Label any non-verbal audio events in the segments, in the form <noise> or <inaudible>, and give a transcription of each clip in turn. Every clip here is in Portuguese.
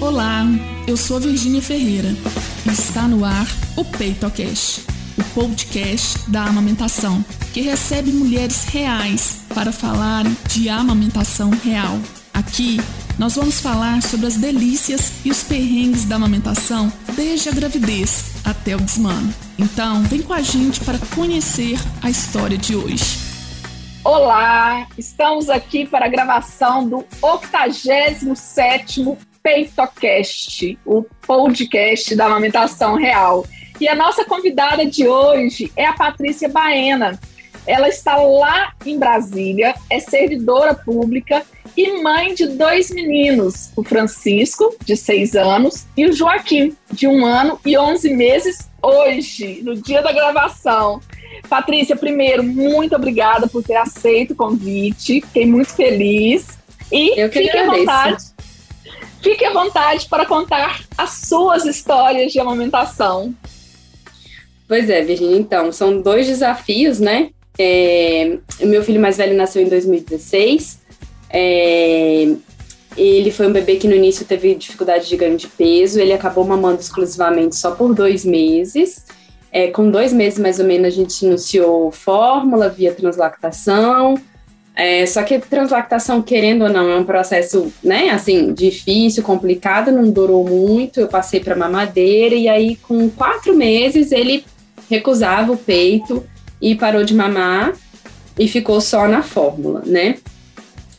Olá, eu sou a Virgínia Ferreira e está no ar o PeitoCast, o podcast da amamentação, que recebe mulheres reais para falarem de amamentação real. Aqui nós vamos falar sobre as delícias e os perrengues da amamentação desde a gravidez até o desmano. Então, vem com a gente para conhecer a história de hoje. Olá, estamos aqui para a gravação do 87º PeitoCast, o podcast da amamentação real. E a nossa convidada de hoje é a Patrícia Baena. Ela está lá em Brasília, é servidora pública e mãe de dois meninos, o Francisco, de seis anos, e o Joaquim, de um ano e onze meses, hoje, no dia da gravação. Patrícia, primeiro, muito obrigada por ter aceito o convite, fiquei muito feliz. E Eu que fique à agradeço. vontade. Fique à vontade para contar as suas histórias de amamentação. Pois é, Virginia, então, são dois desafios, né? É, meu filho mais velho nasceu em 2016. É, ele foi um bebê que no início teve dificuldade de ganho de peso. Ele acabou mamando exclusivamente só por dois meses. É, com dois meses mais ou menos a gente iniciou fórmula via translactação. É, só que translactação, querendo ou não, é um processo, né, assim, difícil, complicado, não durou muito. Eu passei para mamadeira e aí, com quatro meses, ele recusava o peito e parou de mamar e ficou só na fórmula, né?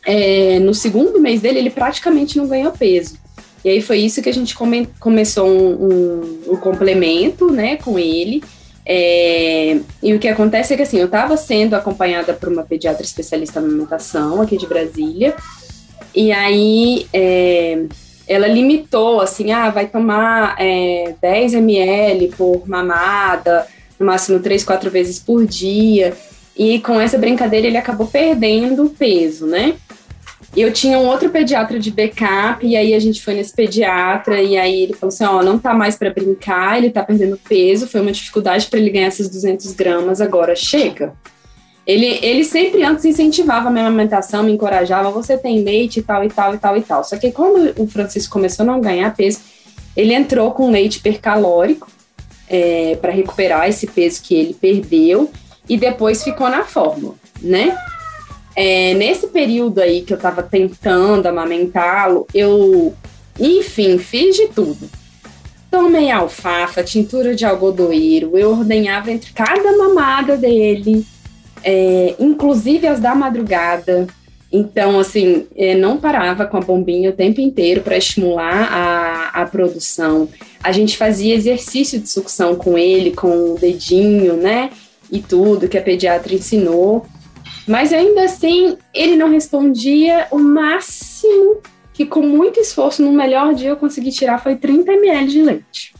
É, no segundo mês dele, ele praticamente não ganhou peso. E aí foi isso que a gente come- começou um, um- um complemento, né, com ele. É, e o que acontece é que assim, eu estava sendo acompanhada por uma pediatra especialista em amamentação aqui de Brasília, e aí é, ela limitou assim, ah, vai tomar é, 10 ml por mamada, no máximo três, quatro vezes por dia. E com essa brincadeira ele acabou perdendo peso, né? Eu tinha um outro pediatra de backup, e aí a gente foi nesse pediatra, e aí ele falou assim: ó, não tá mais para brincar, ele tá perdendo peso, foi uma dificuldade para ele ganhar esses 200 gramas, agora chega. Ele, ele sempre antes incentivava a minha amamentação, me encorajava, você tem leite e tal, e tal, e tal, e tal. Só que quando o Francisco começou a não ganhar peso, ele entrou com leite hipercalórico é, para recuperar esse peso que ele perdeu, e depois ficou na fórmula, né? É, nesse período aí que eu tava tentando amamentá-lo, eu, enfim, fiz de tudo. Tomei alfafa, tintura de algodoeiro, eu ordenhava entre cada mamada dele, é, inclusive as da madrugada. Então, assim, é, não parava com a bombinha o tempo inteiro para estimular a, a produção. A gente fazia exercício de sucção com ele, com o dedinho, né? E tudo que a pediatra ensinou. Mas ainda assim, ele não respondia. O máximo que, com muito esforço, no melhor dia eu consegui tirar foi 30 ml de leite.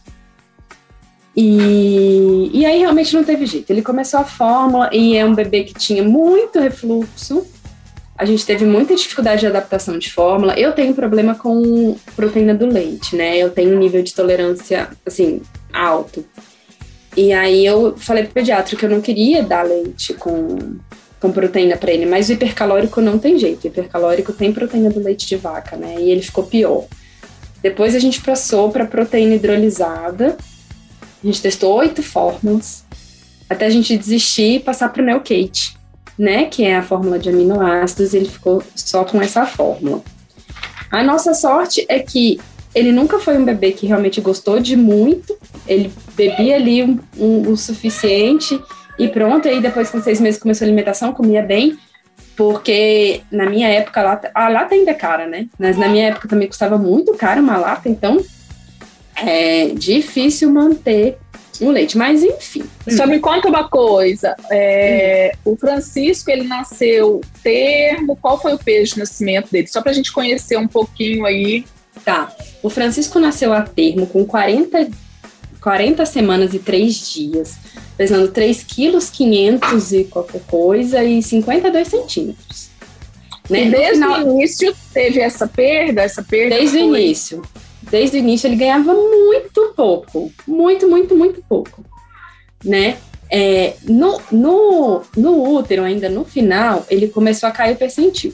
E, e aí realmente não teve jeito. Ele começou a fórmula e é um bebê que tinha muito refluxo. A gente teve muita dificuldade de adaptação de fórmula. Eu tenho problema com proteína do leite, né? Eu tenho um nível de tolerância, assim, alto. E aí eu falei pro pediatra que eu não queria dar leite com com proteína para ele, mas o hipercalórico não tem jeito. O hipercalórico tem proteína do leite de vaca, né? E ele ficou pior. Depois a gente passou para proteína hidrolisada. A gente testou oito fórmulas até a gente desistir e passar para o Neocate, né? Que é a fórmula de aminoácidos. Ele ficou só com essa fórmula. A nossa sorte é que ele nunca foi um bebê que realmente gostou de muito. Ele bebia ali um, um, o suficiente e pronto, aí depois com seis meses começou a alimentação, comia bem, porque na minha época a lata, a lata ainda é cara, né? Mas na minha época também custava muito caro uma lata, então é difícil manter o leite. Mas enfim. Só me conta uma coisa. é, O Francisco, ele nasceu termo. Qual foi o peso de nascimento dele? Só pra gente conhecer um pouquinho aí. Tá. O Francisco nasceu a termo com 40, 40 semanas e 3 dias, pesando 3 quilos 500 e qualquer coisa e 52 centímetros. Né? E desde final- o início teve essa perda, essa perda. Desde o foi- início. Desde o início ele ganhava muito pouco. Muito, muito, muito pouco. Né? É, no, no, no útero, ainda no final, ele começou a cair o percentil.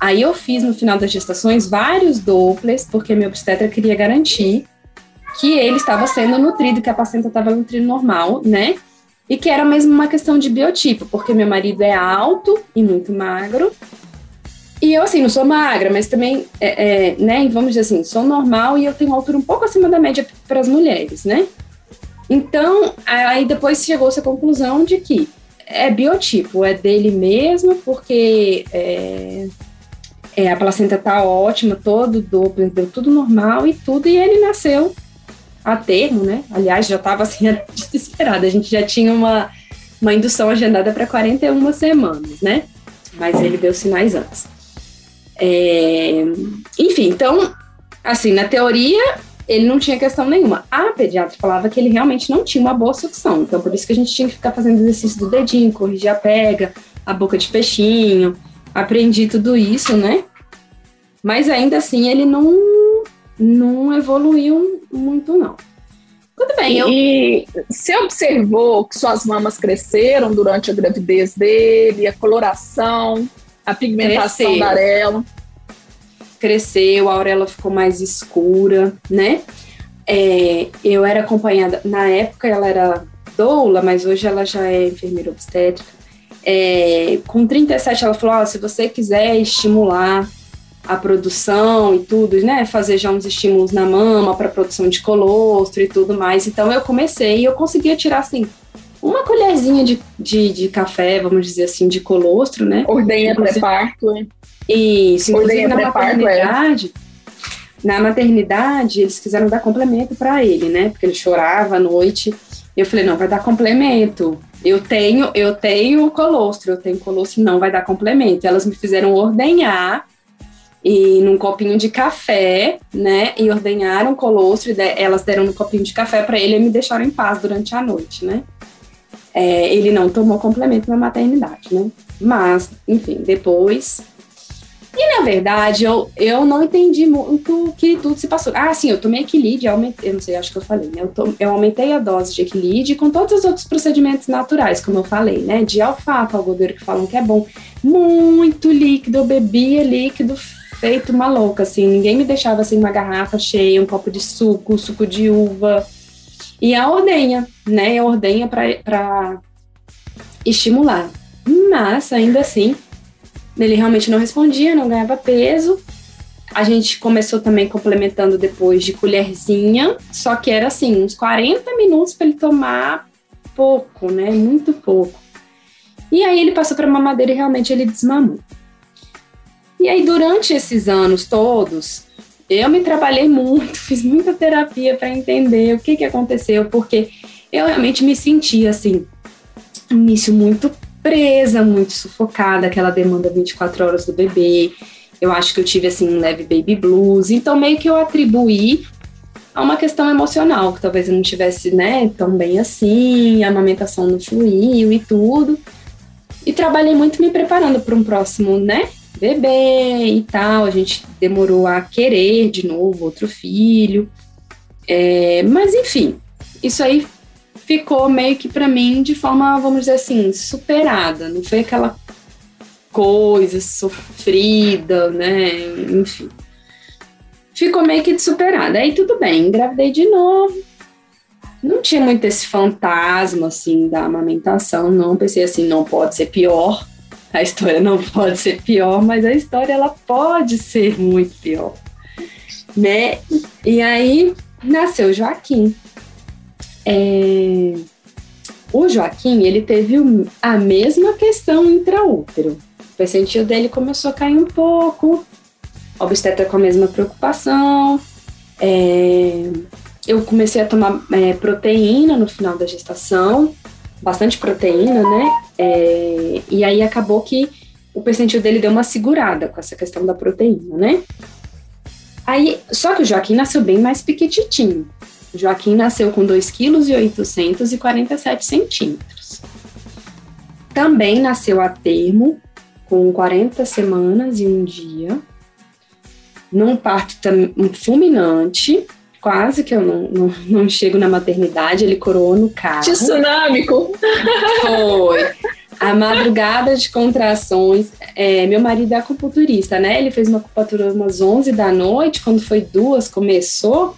Aí eu fiz no final das gestações vários doples, porque meu obstetra queria garantir que ele estava sendo nutrido, que a placenta estava nutrindo normal, né? E que era mesmo uma questão de biotipo, porque meu marido é alto e muito magro. E eu, assim, não sou magra, mas também, é, é, né, vamos dizer assim, sou normal e eu tenho altura um pouco acima da média para as mulheres, né? Então, aí depois chegou-se à conclusão de que é biotipo, é dele mesmo, porque é, é, a placenta tá ótima, todo Doppler deu tudo normal e tudo, e ele nasceu a termo, né? Aliás, já estava assim <laughs> desesperada, a gente já tinha uma, uma indução agendada para 41 semanas, né? Mas ele deu sinais antes. É, enfim, então, assim, na teoria, ele não tinha questão nenhuma. A pediatra falava que ele realmente não tinha uma boa sucção, então por isso que a gente tinha que ficar fazendo exercício do dedinho, corrigir a pega, a boca de peixinho. Aprendi tudo isso, né? Mas ainda assim ele não, não evoluiu muito, não. Tudo bem. Eu... E você observou que suas mamas cresceram durante a gravidez dele, a coloração, a pigmentação Cresceu. da areola? cresceu, a auréola ficou mais escura, né? É, eu era acompanhada, na época ela era doula, mas hoje ela já é enfermeira obstétrica. É, com 37 ela falou, oh, se você quiser estimular a produção e tudo, né, fazer já uns estímulos na mama para produção de colostro e tudo mais. Então eu comecei e eu conseguia tirar assim uma colherzinha de, de, de café, vamos dizer assim, de colostro, né? Ordenha pré-parto, né? Isso, inclusive na maternidade, é. na maternidade, eles quiseram dar complemento para ele, né? Porque ele chorava à noite. Eu falei, não, vai dar complemento. Eu tenho, eu tenho colostro, eu tenho colostro, não vai dar complemento. Elas me fizeram ordenhar e num copinho de café, né? E ordenharam colostro, e elas deram um copinho de café para ele e me deixaram em paz durante a noite, né? É, ele não tomou complemento na maternidade, né? Mas, enfim, depois e na verdade, eu, eu não entendi muito o que tudo se passou. Ah, sim, eu tomei equilíbrio, eu, aumentei, eu não sei, acho que eu falei, né? Eu, to, eu aumentei a dose de equilíbrio com todos os outros procedimentos naturais, como eu falei, né? De alfafa, algodoeiro que falam que é bom. Muito líquido, eu bebia líquido feito uma louca, assim. Ninguém me deixava assim uma garrafa cheia, um copo de suco, suco de uva. E a ordenha, né? A ordenha para estimular. Mas, ainda assim, ele realmente não respondia, não ganhava peso. A gente começou também complementando depois de colherzinha, só que era assim, uns 40 minutos para ele tomar pouco, né? Muito pouco. E aí ele passou para mamadeira e realmente ele desmamou. E aí durante esses anos todos, eu me trabalhei muito, <laughs> fiz muita terapia para entender o que que aconteceu, porque eu realmente me sentia assim, início muito presa, muito sufocada, aquela demanda 24 horas do bebê. Eu acho que eu tive assim um leve baby blues, então meio que eu atribuí a uma questão emocional, que talvez eu não tivesse, né, tão bem assim, a amamentação não fluiu e tudo. E trabalhei muito me preparando para um próximo, né, bebê e tal. A gente demorou a querer de novo outro filho. É, mas enfim, isso aí ficou meio que para mim de forma, vamos dizer assim, superada. Não foi aquela coisa sofrida, né? Enfim. Ficou meio que superada. Aí tudo bem, engravidei de novo. Não tinha muito esse fantasma assim da amamentação, não. Pensei assim, não pode ser pior. A história não pode ser pior, mas a história ela pode ser muito pior, né? E aí nasceu Joaquim. É... O Joaquim, ele teve a mesma questão intraútero. O percentil dele começou a cair um pouco, obstetra com a mesma preocupação. É... Eu comecei a tomar é, proteína no final da gestação, bastante proteína, né? É... E aí acabou que o percentil dele deu uma segurada com essa questão da proteína, né? Aí, só que o Joaquim nasceu bem mais pequititinho. Joaquim nasceu com 2,847 kg. Também nasceu a termo, com 40 semanas e um dia, num parto fulminante, quase que eu não, não, não, chego na maternidade, ele coroou no carro. Tsunâmico! Foi. A madrugada de contrações. É, meu marido é acupunturista, né? Ele fez uma acupuntura umas 11 da noite, quando foi duas, começou.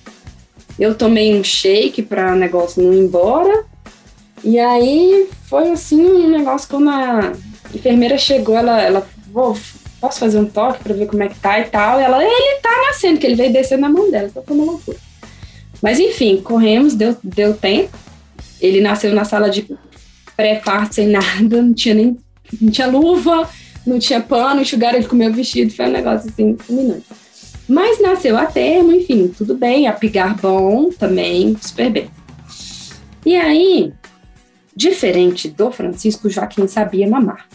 Eu tomei um shake para o negócio não ir embora. E aí foi assim um negócio quando a enfermeira chegou, ela, ela posso fazer um toque para ver como é que tá e tal. E ela, ele tá nascendo, que ele veio descendo na mão dela, então foi uma loucura. Mas enfim, corremos, deu, deu tempo. Ele nasceu na sala de pré-parto sem nada, não tinha nem não tinha luva, não tinha pano, enxugaram ele com meu vestido, foi um negócio assim, fulminante. Mas nasceu a termo, enfim, tudo bem, apigar bom também, super bem. E aí, diferente do Francisco, Joaquim sabia mamar.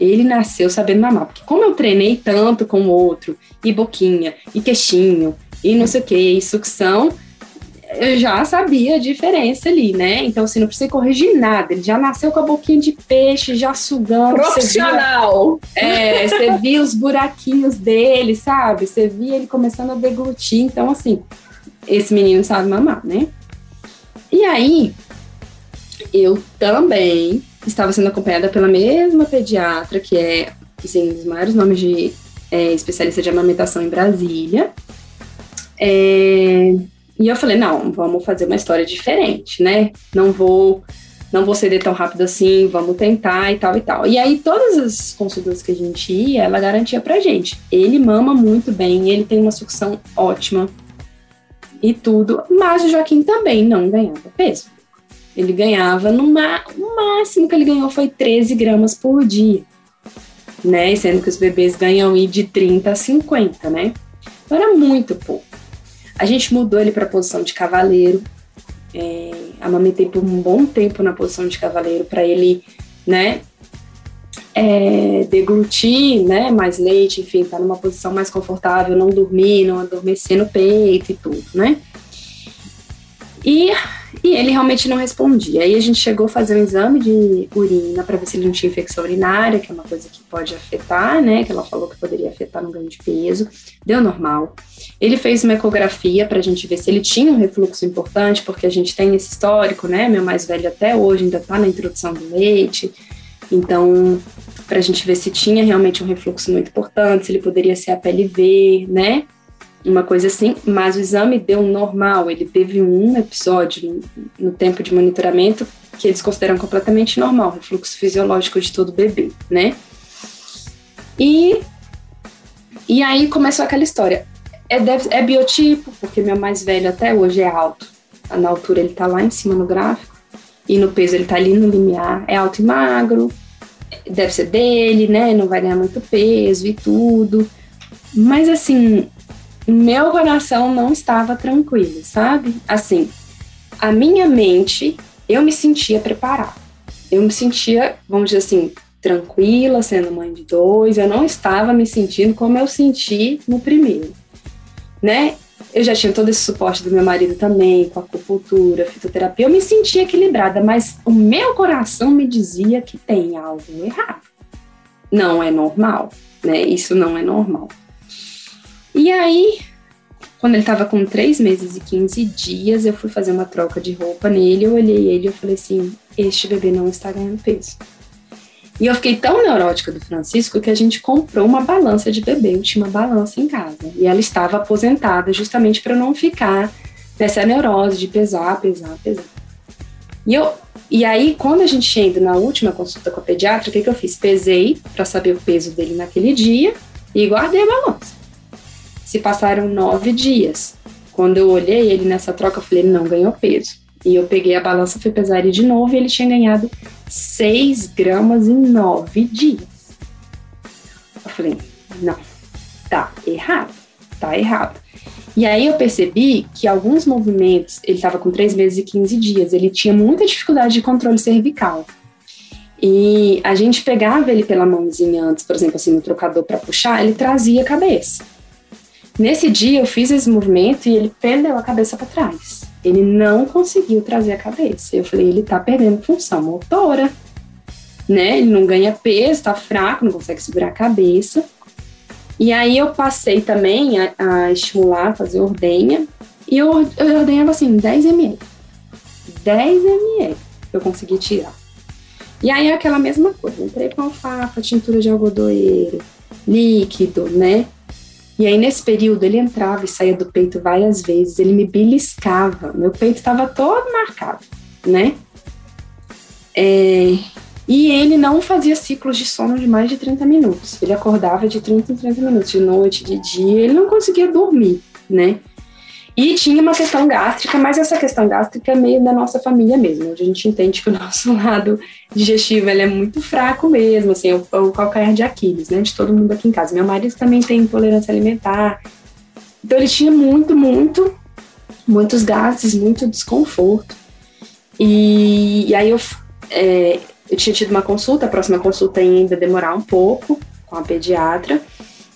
Ele nasceu sabendo mamar, porque como eu treinei tanto com o outro, e boquinha, e queixinho, e não sei o que, e sucção, eu já sabia a diferença ali, né? Então, assim, não precisa corrigir nada. Ele já nasceu com a boquinha de peixe, já sugando. Profissional! Você via, é, você via os buraquinhos dele, sabe? Você via ele começando a deglutir. Então, assim, esse menino sabe mamar, né? E aí, eu também estava sendo acompanhada pela mesma pediatra, que é, assim, um dos maiores nomes de é, especialista de amamentação em Brasília. É, e eu falei, não, vamos fazer uma história diferente, né? Não vou não vou ceder tão rápido assim, vamos tentar e tal e tal. E aí, todas as consultas que a gente ia, ela garantia pra gente. Ele mama muito bem, ele tem uma sucção ótima e tudo, mas o Joaquim também não ganhava peso. Ele ganhava, no máximo que ele ganhou foi 13 gramas por dia, né? Sendo que os bebês ganham de 30 a 50, né? Então era muito pouco. A gente mudou ele para a posição de cavaleiro. É, amamentei por um bom tempo na posição de cavaleiro para ele, né, é, deglutir, né, mais leite, enfim, estar tá numa posição mais confortável, não dormir, não adormecer no peito e tudo, né. E e ele realmente não respondia. Aí a gente chegou a fazer um exame de urina para ver se ele não tinha infecção urinária, que é uma coisa que pode afetar, né? Que ela falou que poderia afetar no ganho de peso. Deu normal. Ele fez uma ecografia para a gente ver se ele tinha um refluxo importante, porque a gente tem esse histórico, né? Meu mais velho até hoje ainda está na introdução do leite. Então, para a gente ver se tinha realmente um refluxo muito importante, se ele poderia ser a PLV, né? Uma coisa assim, mas o exame deu normal. Ele teve um episódio no, tempo de monitoramento que eles consideram completamente normal, refluxo fisiológico de todo bebê, né? E, e aí começou aquela história. É, deve, é biotipo, porque meu mais velho até hoje é alto. Na altura ele tá lá em cima no gráfico, e no peso ele tá ali no limiar. É alto e magro, deve ser dele, né? Não vai ganhar muito peso e tudo. Mas assim, meu coração não estava tranquilo, sabe? Assim, a minha mente, eu me sentia preparada. Eu me sentia, vamos dizer assim, tranquila, sendo mãe de dois. Eu não estava me sentindo como eu senti no primeiro, né? Eu já tinha todo esse suporte do meu marido também, com acupuntura, fitoterapia. Eu me sentia equilibrada, mas o meu coração me dizia que tem algo errado. Não é normal, né? Isso não é normal. E aí, quando ele estava com 3 meses e 15 dias, eu fui fazer uma troca de roupa nele, eu olhei ele e falei assim, este bebê não está ganhando peso. E eu fiquei tão neurótica do Francisco que a gente comprou uma balança de bebê. Eu tinha uma balança em casa. E ela estava aposentada justamente para não ficar nessa neurose de pesar, pesar, pesar. E, eu, e aí, quando a gente ido na última consulta com a pediatra, o que, que eu fiz? Pesei para saber o peso dele naquele dia e guardei a balança se passaram nove dias. Quando eu olhei ele nessa troca, eu falei, ele não ganhou peso. E eu peguei a balança, fui pesar ele de novo e ele tinha ganhado 6 gramas em nove dias. Eu falei, não, tá errado, tá errado. E aí eu percebi que alguns movimentos, ele estava com 3 meses e 15 dias, ele tinha muita dificuldade de controle cervical. E a gente pegava ele pela mãozinha antes, por exemplo, assim, no trocador para puxar, ele trazia a cabeça. Nesse dia eu fiz esse movimento e ele pendeu a cabeça para trás. Ele não conseguiu trazer a cabeça. Eu falei, ele tá perdendo função motora, né? Ele não ganha peso, tá fraco, não consegue segurar a cabeça. E aí eu passei também a, a estimular, fazer ordenha. E eu, eu ordenhava assim, 10 ml. 10 ml eu consegui tirar. E aí é aquela mesma coisa, entrei com alfafa, tintura de algodoeiro, líquido, né? E aí nesse período ele entrava e saía do peito várias vezes, ele me beliscava, meu peito estava todo marcado, né? É, e ele não fazia ciclos de sono de mais de 30 minutos. Ele acordava de 30 em 30 minutos, de noite, de dia, ele não conseguia dormir, né? E tinha uma questão gástrica, mas essa questão gástrica é meio da nossa família mesmo, onde a gente entende que o <laughs> nosso lado digestivo ele é muito fraco mesmo, assim, é o, é o calcanhar de Aquiles, né, de todo mundo aqui em casa. Meu marido também tem intolerância alimentar, então ele tinha muito, muito, muitos gases, muito desconforto. E, e aí eu, é, eu tinha tido uma consulta, a próxima consulta ainda demorar um pouco com a pediatra,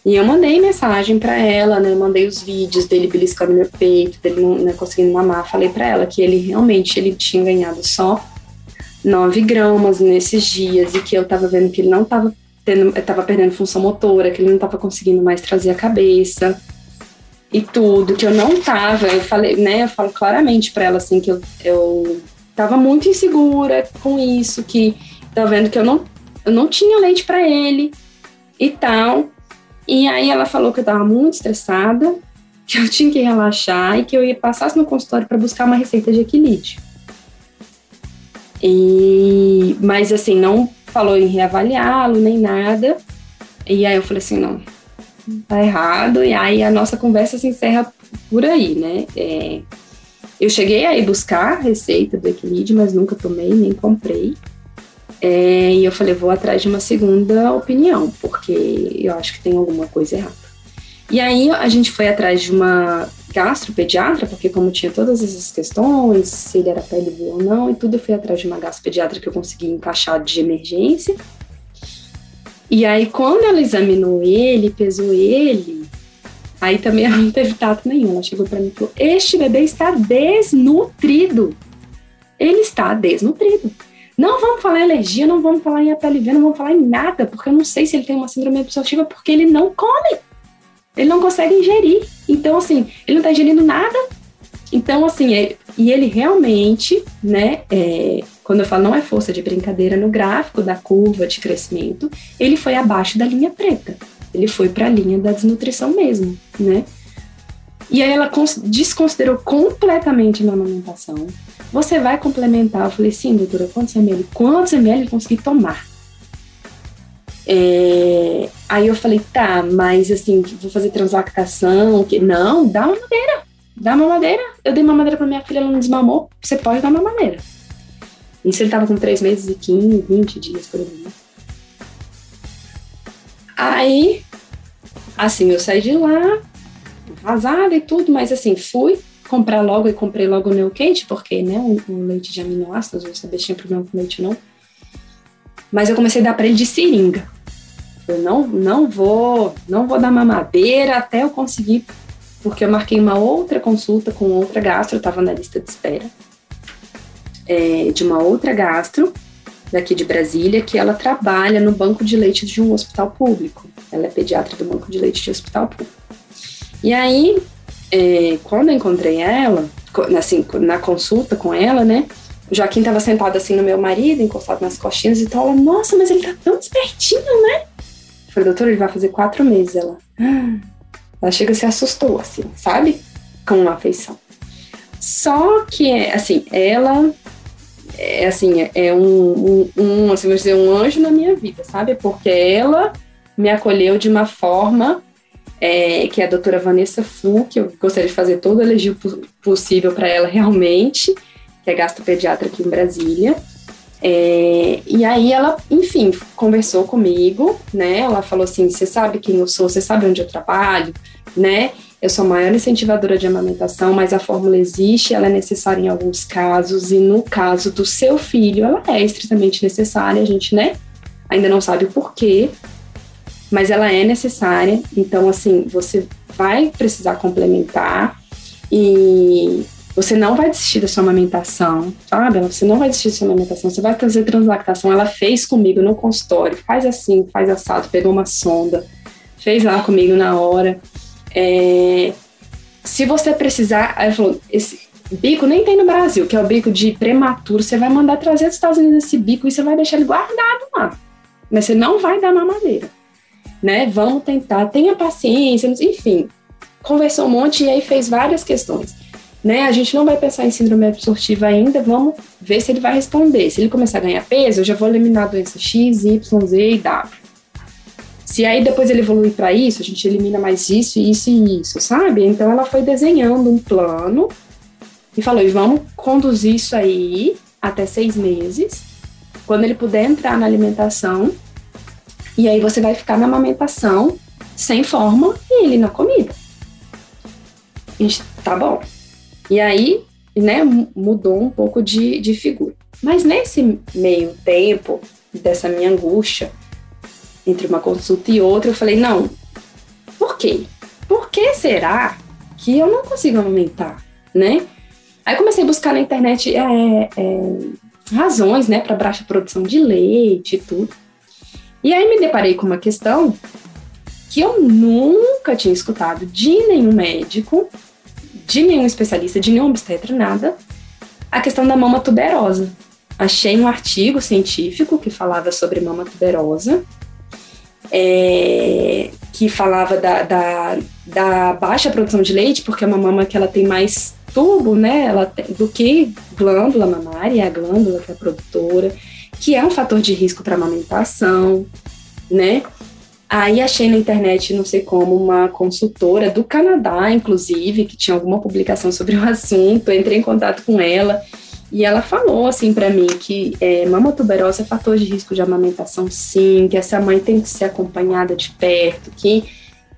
e eu mandei mensagem para ela, né? Eu mandei os vídeos dele beliscando meu peito, dele não né, conseguindo mamar. Falei para ela que ele realmente ele tinha ganhado só 9 gramas nesses dias e que eu tava vendo que ele não tava tendo, tava perdendo função motora, que ele não tava conseguindo mais trazer a cabeça e tudo, que eu não tava. Eu falei, né? Eu falo claramente para ela assim que eu, eu tava muito insegura com isso, que tava vendo que eu não, eu não tinha leite para ele e tal. E aí ela falou que eu estava muito estressada, que eu <laughs> tinha que relaxar e que eu ia passar no consultório para buscar uma receita de equilíbrio. E, mas assim, não falou em reavaliá-lo nem nada. E aí eu falei assim, não, tá errado. E aí a nossa conversa se encerra por aí, né? É, eu cheguei aí buscar a receita do equilíbrio, mas nunca tomei, nem comprei. É, e eu falei, vou atrás de uma segunda opinião, porque eu acho que tem alguma coisa errada. E aí a gente foi atrás de uma gastropediatra, porque como tinha todas essas questões, se ele era PLV ou não, e tudo, eu fui atrás de uma gastropediatra que eu consegui encaixar de emergência. E aí, quando ela examinou ele, pesou ele, aí também <laughs> ela não teve tato nenhum. Ela chegou para mim e falou: Este bebê está desnutrido. Ele está desnutrido. Não vamos falar em alergia, não vamos falar em HPLV, não vamos falar em nada, porque eu não sei se ele tem uma síndrome absortiva, porque ele não come. Ele não consegue ingerir. Então, assim, ele não está ingerindo nada. Então, assim, é, e ele realmente, né, é, quando eu falo não é força de brincadeira, no gráfico da curva de crescimento, ele foi abaixo da linha preta. Ele foi para a linha da desnutrição mesmo, né? E aí ela desconsiderou completamente a amamentação. Você vai complementar? Eu falei, sim, doutora, quantos ml? Quantos ml eu consegui tomar? É, aí eu falei, tá, mas assim, vou fazer translactação, que não, dá uma madeira, dá uma madeira. Eu dei uma madeira para minha filha, ela não desmamou, você pode dar uma madeira. Isso ele tava com 3 meses e 15, 20 dias por aí. Aí, assim, eu saí de lá, arrasada e tudo, mas assim, fui comprar logo e comprei logo o Neocate, porque, né, o, o, leite de aminoácidos, eu sabia se tinha problema com leite ou não. Mas eu comecei a dar para ele de seringa. Eu não, não vou, não vou dar mamadeira até eu conseguir, porque eu marquei uma outra consulta com outra gastro, eu estava na lista de espera, é, de uma outra gastro, daqui de Brasília, que ela trabalha no banco de leite de um hospital público. Ela é pediatra do banco de leite de hospital público. E aí, é, quando eu encontrei ela, assim, na consulta com ela, né? O Joaquim estava sentado assim no meu marido, encostado nas costinhas e tal. Ela, nossa, mas ele tá tão espertinho, né? Eu falei, doutor, ele vai fazer quatro meses. Ela, ah. ela chega se assustou, assim, sabe? Com uma afeição. Só que, assim, ela é assim, é um, um, um assim, dizer, um anjo na minha vida, sabe? Porque ela me acolheu de uma forma é, que é a doutora Vanessa Fu, que eu gostaria de fazer todo o elogio possível para ela realmente, que é gastropediatra aqui em Brasília. É, e aí ela, enfim, conversou comigo, né? Ela falou assim: você sabe quem eu sou, você sabe onde eu trabalho, né? Eu sou a maior incentivadora de amamentação, mas a fórmula existe, ela é necessária em alguns casos, e no caso do seu filho, ela é estritamente necessária, a gente, né? Ainda não sabe o porquê, mas ela é necessária. Então, assim, você vai precisar complementar e você não vai desistir da sua amamentação, sabe? Você não vai desistir da sua amamentação, você vai fazer translactação. Ela fez comigo no consultório, faz assim, faz assado, pegou uma sonda, fez lá comigo na hora. É, se você precisar, ela falou, esse, bico nem tem no Brasil, que é o bico de prematuro. Você vai mandar trazer dos Estados Unidos esse bico e você vai deixar ele guardado lá. Mas você não vai dar mamadeira. Né? Vamos tentar, tenha paciência, enfim. Conversou um monte e aí fez várias questões. Né? A gente não vai pensar em síndrome absortiva ainda, vamos ver se ele vai responder. Se ele começar a ganhar peso, eu já vou eliminar a doença X, Y, Z e W. Se aí depois ele evoluir para isso, a gente elimina mais isso, isso e isso, sabe? Então ela foi desenhando um plano e falou: vamos conduzir isso aí até seis meses. Quando ele puder entrar na alimentação, e aí você vai ficar na amamentação sem forma e ele na comida. Gente, tá bom. E aí, né, mudou um pouco de, de figura. Mas nesse meio tempo dessa minha angústia, entre uma consulta e outra, eu falei, não, por quê? Por que será que eu não consigo aumentar, né? Aí comecei a buscar na internet é, é, razões, né, para baixa produção de leite e tudo. E aí me deparei com uma questão que eu nunca tinha escutado de nenhum médico, de nenhum especialista, de nenhum obstetra, nada, a questão da mama tuberosa. Achei um artigo científico que falava sobre mama tuberosa é, que falava da, da, da, baixa produção de leite, porque é uma mama que ela tem mais tubo, né, ela tem, do que glândula mamária, a glândula que é a produtora, que é um fator de risco para amamentação, né? Aí achei na internet, não sei como, uma consultora do Canadá, inclusive, que tinha alguma publicação sobre o <laughs> assunto, entrei em contato com ela e ela falou assim para mim que é, mama tuberosa é fator de risco de amamentação, sim, que essa mãe tem que ser acompanhada de perto, que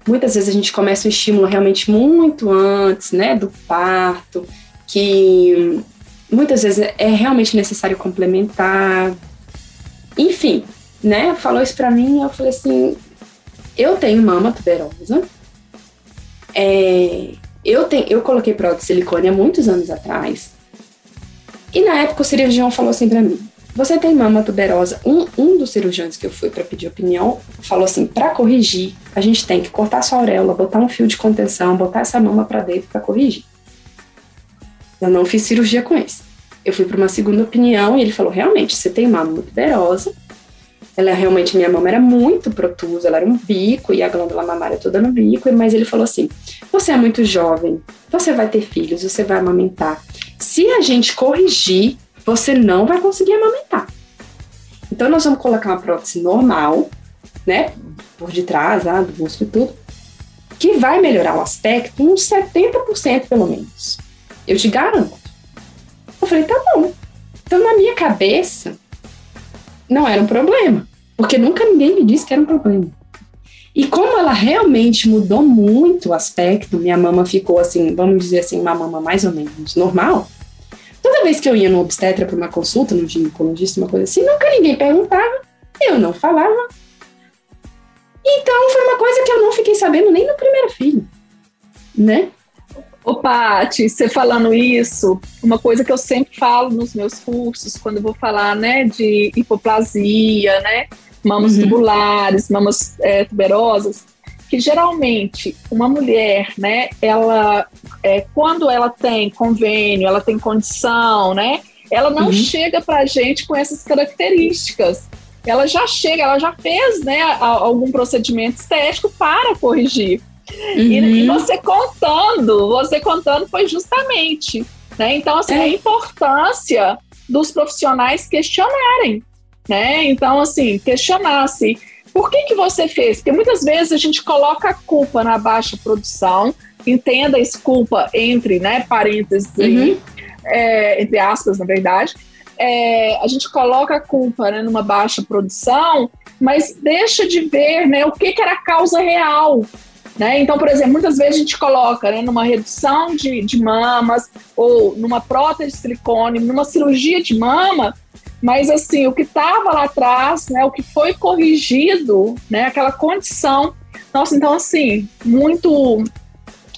muitas vezes a gente começa o estímulo realmente muito antes, né, do parto, que muitas vezes é realmente necessário complementar, enfim, né, falou isso para mim, eu falei assim, eu tenho mama tuberosa, é, eu, tenho, eu coloquei prótese de silicone há muitos anos atrás, e na época o cirurgião falou assim para mim: você tem mama tuberosa. Um, um dos cirurgiões que eu fui para pedir opinião falou assim: para corrigir, a gente tem que cortar sua auréola, botar um fio de contenção, botar essa mama para dentro para corrigir. Eu não fiz cirurgia com esse. Eu fui para uma segunda opinião e ele falou: realmente, você tem mama tuberosa. Ela realmente, minha mama era muito protusa, ela era um bico e a glândula mamária toda no bico, mas ele falou assim: você é muito jovem, você vai ter filhos, você vai amamentar. Se a gente corrigir, você não vai conseguir amamentar. Então, nós vamos colocar uma prótese normal, né? Por detrás, lá, do músculo e tudo, que vai melhorar o aspecto uns 70% pelo menos. Eu te garanto. Eu falei, tá bom. Então, na minha cabeça, não era um problema, porque nunca ninguém me disse que era um problema. E como ela realmente mudou muito o aspecto, minha mama ficou assim, vamos dizer assim, uma mama mais ou menos normal. Toda vez que eu ia no obstetra para uma consulta, no ginecologista, uma coisa assim, nunca ninguém perguntava, eu não falava. Então foi uma coisa que eu não fiquei sabendo nem no primeiro filho, né? Ô, Paty, você falando isso, uma coisa que eu sempre falo nos meus cursos, quando eu vou falar, né, de hipoplasia, né, mamas uhum. tubulares, mamas é, tuberosas, que geralmente uma mulher, né, ela, é, quando ela tem convênio, ela tem condição, né, ela não uhum. chega para a gente com essas características. Ela já chega, ela já fez, né, algum procedimento estético para corrigir. Uhum. E, e, você contando, você contando foi justamente, né? Então, assim, é. a importância dos profissionais questionarem, né? Então, assim, questionar-se. Por que, que você fez? Porque muitas vezes a gente coloca a culpa na baixa produção, entenda esse culpa entre né, parênteses, uhum. aí, é, entre aspas, na verdade. É, a gente coloca a culpa né, numa baixa produção, mas deixa de ver né, o que, que era a causa real. Né? Então, por exemplo, muitas vezes a gente coloca né, numa redução de, de mamas ou numa prótese de silicone, numa cirurgia de mama, mas assim, o que estava lá atrás, né, o que foi corrigido, né, aquela condição. Nossa, então assim, muito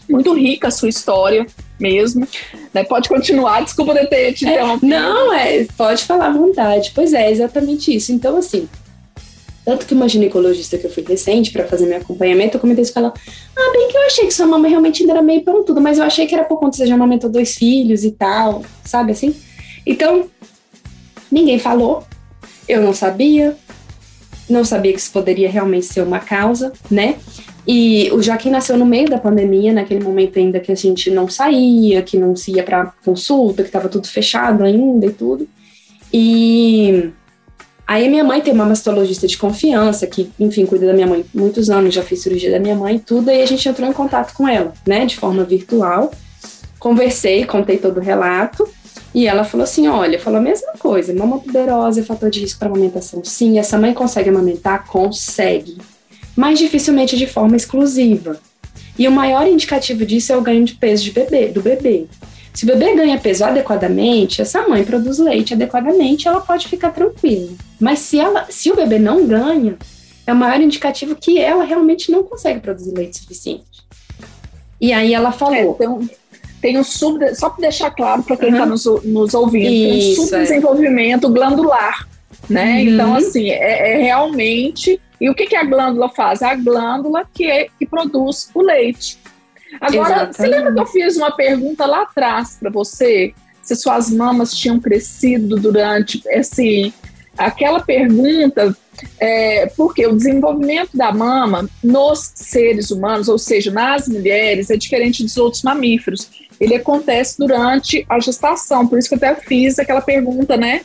muito rica a sua história mesmo. Né? Pode continuar, desculpa de ter te interrompido. É, não, é, pode falar à vontade. Pois é, exatamente isso. Então, assim, Tanto que uma ginecologista que eu fui recente para fazer meu acompanhamento, eu comentei isso com ela. Ah, bem que eu achei que sua mama realmente ainda era meio tudo, mas eu achei que era por conta que você já amamentou dois filhos e tal, sabe assim? Então, ninguém falou, eu não sabia, não sabia que isso poderia realmente ser uma causa, né? E o Joaquim nasceu no meio da pandemia, naquele momento ainda que a gente não saía, que não se ia para consulta, que estava tudo fechado ainda e tudo. E aí minha mãe tem uma mastologista de confiança, que, enfim, cuida da minha mãe muitos anos, já fiz cirurgia da minha mãe tudo, e a gente entrou em contato com ela, né, de forma virtual. Conversei, contei todo o relato, e ela falou assim: olha, falou a mesma coisa, mama tuberosa é fator de risco para amamentação. Sim, essa mãe consegue amamentar? Consegue mas dificilmente de forma exclusiva. E o maior indicativo disso é o ganho de peso de bebê, do bebê. Se o bebê ganha peso adequadamente, essa mãe produz leite adequadamente, ela pode ficar tranquila. Mas se, ela, se o bebê não ganha, é o maior indicativo que ela realmente não consegue produzir leite suficiente. E aí ela falou. É, tem, um, tem um sub, só para deixar claro para quem está uhum. nos, nos, ouvindo, Isso, tem um subdesenvolvimento é. glandular, né? Uhum. Então, assim, é, é realmente e o que, que a glândula faz? A glândula que, é, que produz o leite. Agora, Exatamente. você lembra que eu fiz uma pergunta lá atrás para você? Se suas mamas tinham crescido durante esse. Aquela pergunta, é, porque o desenvolvimento da mama nos seres humanos, ou seja, nas mulheres, é diferente dos outros mamíferos. Ele acontece durante a gestação, por isso que eu até fiz aquela pergunta, né?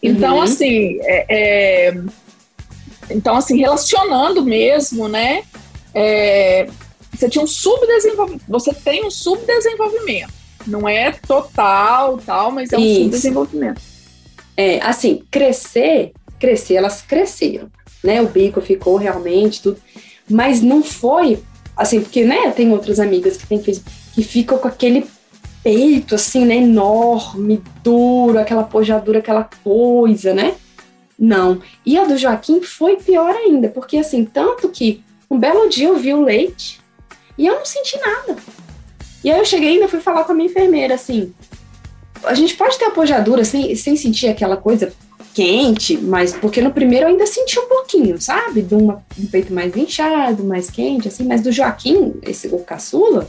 Então, uhum. assim, é, é então, assim, relacionando mesmo, né? É, você tinha um subdesenvolvimento, você tem um subdesenvolvimento. Não é total, tal, mas é um Isso. subdesenvolvimento. É, assim, crescer, crescer, elas cresceram, né? O bico ficou realmente tudo, mas não foi assim, porque, né, tem outras amigas que tem que ficam com aquele peito assim, né, enorme, duro, aquela pojadura, aquela coisa, né? Não. E a do Joaquim foi pior ainda, porque assim, tanto que um belo dia eu vi o leite e eu não senti nada. E aí eu cheguei ainda fui falar com a minha enfermeira assim: a gente pode ter apojadura sem, sem sentir aquela coisa quente, mas porque no primeiro eu ainda senti um pouquinho, sabe? De uma, um peito mais inchado, mais quente, assim, mas do Joaquim, esse, o caçula,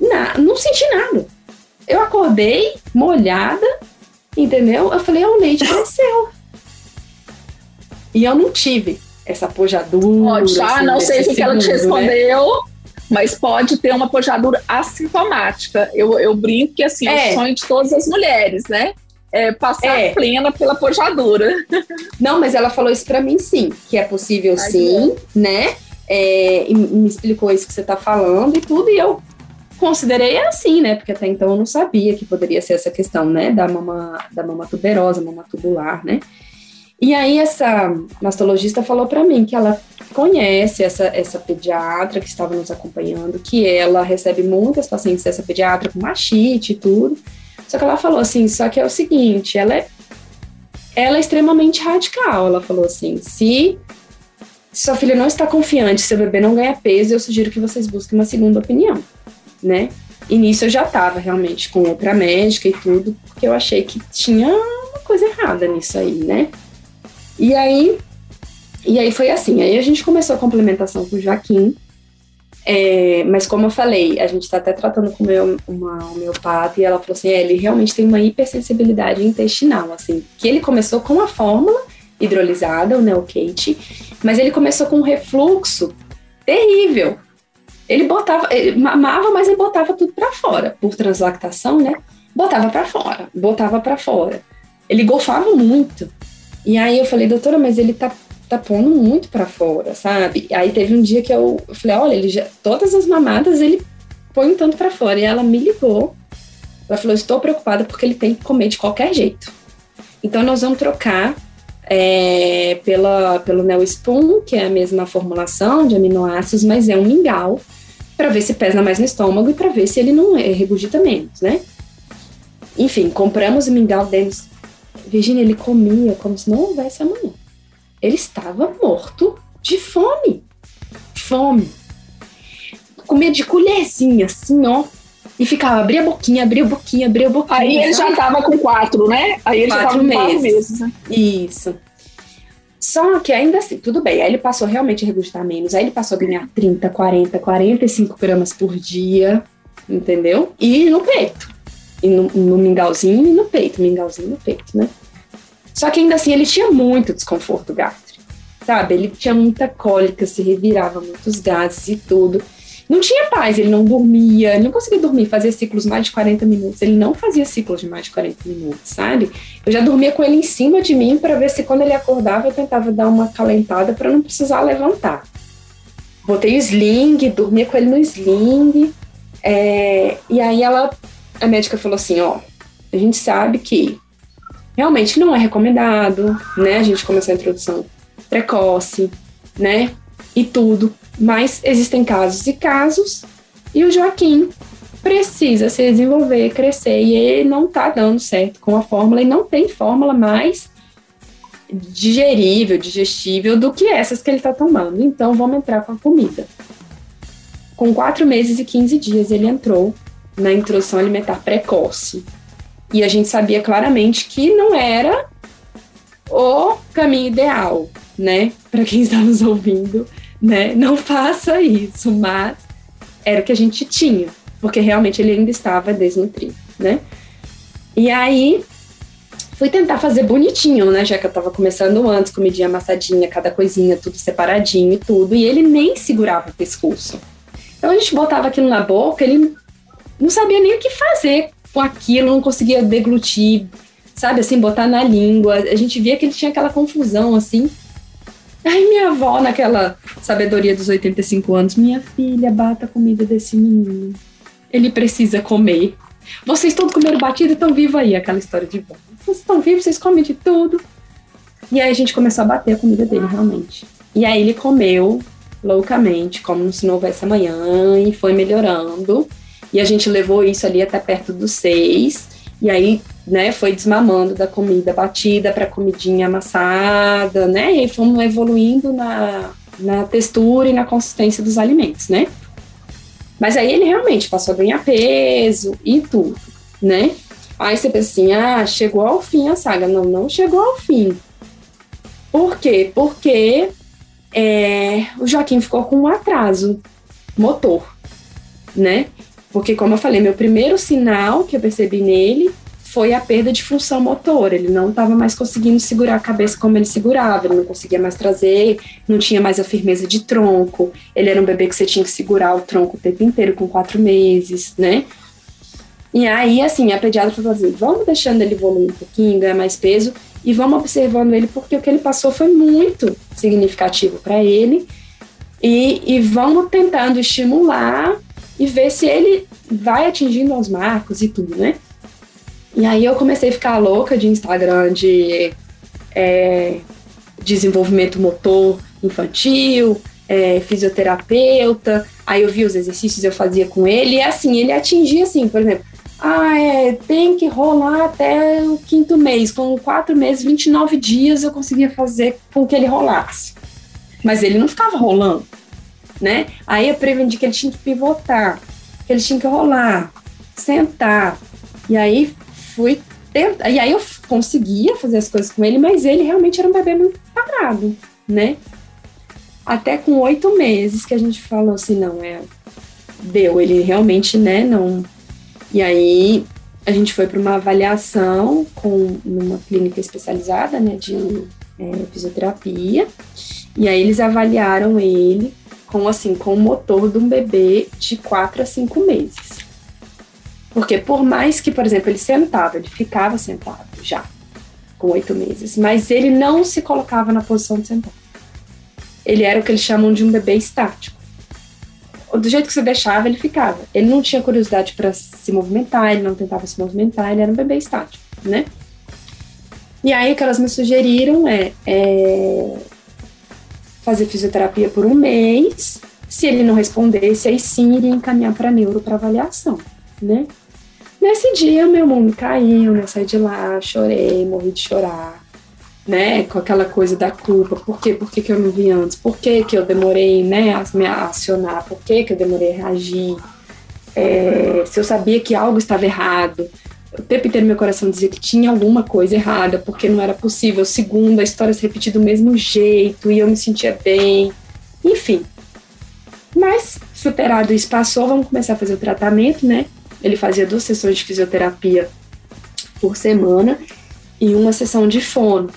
na, não senti nada. Eu acordei molhada, entendeu? Eu falei, o leite cresceu. E eu não tive essa pojadura. já assim, não sei se ela te né? respondeu. Né? Mas pode ter uma pojadura assintomática. Eu, eu brinco que assim, é, é o sonho de todas as mulheres, né? É passar é. plena pela pojadura. <laughs> Não, mas ela falou isso para mim sim, que é possível Ai, sim, é. né? É, e me explicou isso que você tá falando e tudo, e eu considerei assim, né? Porque até então eu não sabia que poderia ser essa questão, né? Da mama, da mama tuberosa, mama tubular, né? E aí essa mastologista falou para mim que ela conhece essa, essa pediatra que estava nos acompanhando, que ela recebe muitas pacientes dessa pediatra com machite e tudo. Só que ela falou assim, só que é o seguinte, ela é, ela é extremamente radical. Ela falou assim, se sua filha não está confiante, seu bebê não ganha peso, eu sugiro que vocês busquem uma segunda opinião, né? E nisso eu já estava realmente com outra médica e tudo, porque eu achei que tinha uma coisa errada nisso aí, né? E aí, e aí foi assim, aí a gente começou a complementação com o Joaquim, é, mas como eu falei, a gente está até tratando com meu, uma homeopata e ela falou assim, é, ele realmente tem uma hipersensibilidade intestinal, assim, que ele começou com a fórmula hidrolisada, o Neocate, mas ele começou com um refluxo terrível. Ele botava, ele mamava, mas ele botava tudo para fora, por translactação, né? Botava para fora, botava para fora. Ele golfava muito. E aí eu falei, doutora, mas ele tá, tá pondo muito para fora, sabe? Aí teve um dia que eu falei, olha, ele já, todas as mamadas ele põe um tanto para fora. E ela me ligou. Ela falou, estou preocupada porque ele tem que comer de qualquer jeito. Então nós vamos trocar é, pela, pelo Neospoon, que é a mesma formulação de aminoácidos, mas é um mingau, para ver se pesa mais no estômago e para ver se ele não é, regurgita menos, né? Enfim, compramos o mingau, demos Virginia, ele comia como se não houvesse amanhã. Ele estava morto de fome. Fome. Comia de colherzinha, assim, ó. E ficava, abria a boquinha, abria a boquinha, abria a boquinha. Aí ele já estava com quatro, né? Aí ele quatro já tava com quatro meses, né? Isso. Só que ainda assim, tudo bem. Aí ele passou realmente a regurgitar menos. Aí ele passou a ganhar 30, 40, 45 gramas por dia, entendeu? E no peito. E no, no mingauzinho e no peito. Mingauzinho no peito, né? Só que ainda assim ele tinha muito desconforto gástrico, sabe? Ele tinha muita cólica, se revirava muitos gases e tudo não tinha paz, ele não dormia, ele não conseguia dormir, fazia ciclos mais de 40 minutos, ele não fazia ciclos de mais de 40 minutos, sabe? Eu já dormia com ele em cima de mim para ver se quando ele acordava eu tentava dar uma calentada para não precisar levantar. Botei o sling, dormia com ele no sling, é, e aí ela, a médica falou assim, ó, a gente sabe que realmente não é recomendado, né, a gente começar a introdução precoce, né, e tudo, mas existem casos e casos, e o Joaquim precisa se desenvolver, crescer, e ele não está dando certo com a fórmula, e não tem fórmula mais digerível, digestível do que essas que ele está tomando. Então, vamos entrar com a comida. Com quatro meses e 15 dias, ele entrou na introdução alimentar precoce. E a gente sabia claramente que não era o caminho ideal, né? Para quem está nos ouvindo, né? Não faça isso, mas era o que a gente tinha, porque realmente ele ainda estava desnutrido, né? E aí fui tentar fazer bonitinho, né? Já que eu estava começando antes, comidinha amassadinha, cada coisinha, tudo separadinho e tudo, e ele nem segurava o pescoço. Então a gente botava aquilo na boca, ele não sabia nem o que fazer com aquilo, não conseguia deglutir, sabe, assim, botar na língua. A gente via que ele tinha aquela confusão, assim. Aí minha avó, naquela sabedoria dos 85 anos, minha filha, bata a comida desse menino. Ele precisa comer. Vocês todos comeram batida, estão vivos aí, aquela história de vó. Vocês estão vivos, vocês comem de tudo. E aí a gente começou a bater a comida dele, realmente. E aí ele comeu loucamente, como se não houvesse amanhã, e foi melhorando. E a gente levou isso ali até perto dos seis. E aí né, foi desmamando da comida batida para comidinha amassada, né, e fomos evoluindo na, na textura e na consistência dos alimentos, né. Mas aí ele realmente passou a ganhar peso e tudo, né. Aí você pensa assim, ah, chegou ao fim a saga. Não, não chegou ao fim. Por quê? Porque é, o Joaquim ficou com um atraso motor, né? Porque, como eu falei, meu primeiro sinal que eu percebi nele foi a perda de função motor. Ele não estava mais conseguindo segurar a cabeça como ele segurava, ele não conseguia mais trazer, não tinha mais a firmeza de tronco. Ele era um bebê que você tinha que segurar o tronco o tempo inteiro, com quatro meses, né? E aí, assim, a pediatra falou assim: vamos deixando ele evoluir um pouquinho, ganhar mais peso e vamos observando ele, porque o que ele passou foi muito significativo para ele. E, e vamos tentando estimular e ver se ele vai atingindo os marcos e tudo, né? E aí eu comecei a ficar louca de Instagram de é, desenvolvimento motor infantil, é, fisioterapeuta. Aí eu vi os exercícios eu fazia com ele e assim, ele atingia assim, por exemplo, ah, é, tem que rolar até o quinto mês. Com quatro meses, 29 dias, eu conseguia fazer com que ele rolasse. Mas ele não ficava rolando, né? Aí eu prevendi que ele tinha que pivotar, que ele tinha que rolar, sentar. E aí fui tentar. E aí eu conseguia fazer as coisas com ele, mas ele realmente era um bebê muito parado, né? Até com oito meses que a gente falou assim, não, é. Deu, ele realmente, né, não. E aí a gente foi para uma avaliação com numa clínica especializada, né, de é, fisioterapia. E aí eles avaliaram ele com assim, com o motor de um bebê de quatro a cinco meses. Porque por mais que, por exemplo, ele sentava, ele ficava sentado já, com oito meses, mas ele não se colocava na posição de sentar. Ele era o que eles chamam de um bebê estático. Do jeito que você deixava, ele ficava. Ele não tinha curiosidade para se movimentar, ele não tentava se movimentar, ele era um bebê estático, né? E aí o que elas me sugeriram é, é fazer fisioterapia por um mês. Se ele não respondesse, aí sim iria encaminhar para neuro para avaliação, né? Nesse dia, meu mundo caiu, né? Saí de lá, chorei, morri de chorar, né? Com aquela coisa da culpa. Por quê? Por que, que eu não vi antes? Por que, que eu demorei, né, a me acionar? Por que, que eu demorei a reagir? É, se eu sabia que algo estava errado, o tempo inteiro meu coração dizia que tinha alguma coisa errada, porque não era possível. Segundo, a história se repetia do mesmo jeito e eu me sentia bem. Enfim. Mas, superado isso, passou, vamos começar a fazer o tratamento, né? Ele fazia duas sessões de fisioterapia por semana e uma sessão de fono,